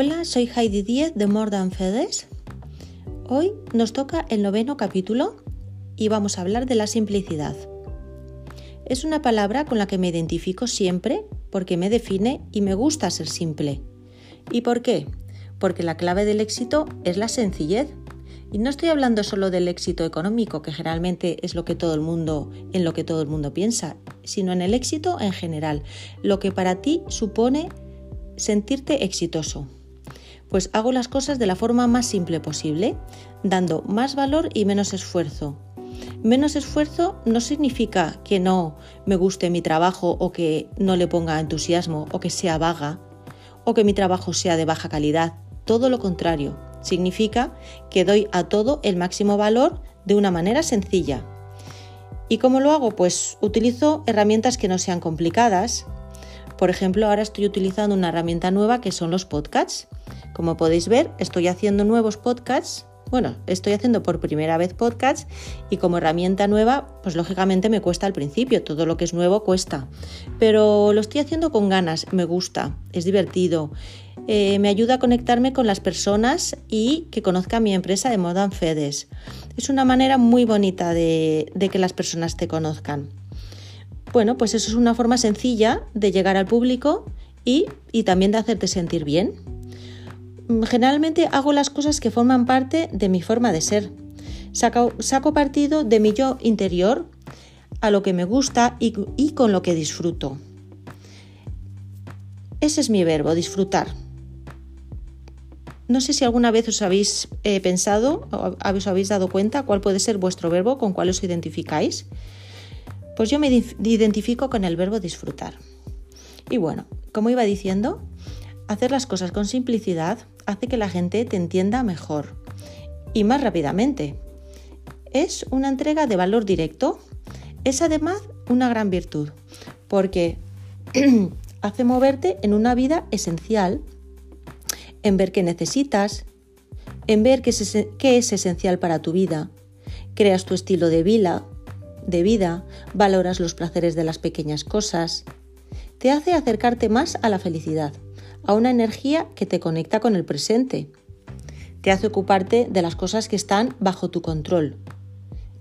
Hola, soy Heidi Díez de More Than Fedes. Hoy nos toca el noveno capítulo y vamos a hablar de la simplicidad. Es una palabra con la que me identifico siempre porque me define y me gusta ser simple. ¿Y por qué? Porque la clave del éxito es la sencillez. Y no estoy hablando solo del éxito económico, que generalmente es lo que todo el mundo, en lo que todo el mundo piensa, sino en el éxito en general, lo que para ti supone sentirte exitoso. Pues hago las cosas de la forma más simple posible, dando más valor y menos esfuerzo. Menos esfuerzo no significa que no me guste mi trabajo o que no le ponga entusiasmo o que sea vaga o que mi trabajo sea de baja calidad. Todo lo contrario, significa que doy a todo el máximo valor de una manera sencilla. ¿Y cómo lo hago? Pues utilizo herramientas que no sean complicadas, por ejemplo, ahora estoy utilizando una herramienta nueva que son los podcasts. Como podéis ver, estoy haciendo nuevos podcasts. Bueno, estoy haciendo por primera vez podcasts y como herramienta nueva, pues lógicamente me cuesta al principio, todo lo que es nuevo cuesta. Pero lo estoy haciendo con ganas, me gusta, es divertido. Eh, me ayuda a conectarme con las personas y que conozca mi empresa de Modern Fedes. Es una manera muy bonita de que las personas te conozcan. Bueno, pues eso es una forma sencilla de llegar al público y, también de hacerte sentir bien. Mm, generalmente hago las cosas que forman parte de mi forma de ser. Saco, saco partido de mi yo interior, a lo que me gusta y, con lo que disfruto. Ese es mi verbo, disfrutar. No sé si alguna vez os habéis eh, pensado o os habéis dado cuenta cuál puede ser vuestro verbo, con cuál os identificáis. Pues yo me identifico con el verbo disfrutar. Y bueno, como iba diciendo, hacer las cosas con simplicidad hace que la gente te entienda mejor y más rápidamente. Es una entrega de valor directo. Es además una gran virtud porque hace moverte en una vida esencial, en ver qué necesitas, en ver qué es, esencial para tu vida. Creas tu estilo de vida, de vida, valoras los placeres de las pequeñas cosas. Te hace acercarte más a la felicidad, a una energía que te conecta con el presente. Te hace ocuparte de las cosas que están bajo tu control.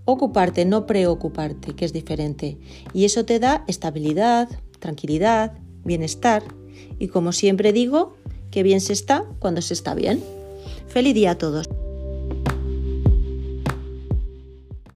Ocuparte, no preocuparte, que es diferente. Y eso te da estabilidad, tranquilidad, bienestar. Y como siempre digo, que bien se está cuando se está bien. Feliz día a todos.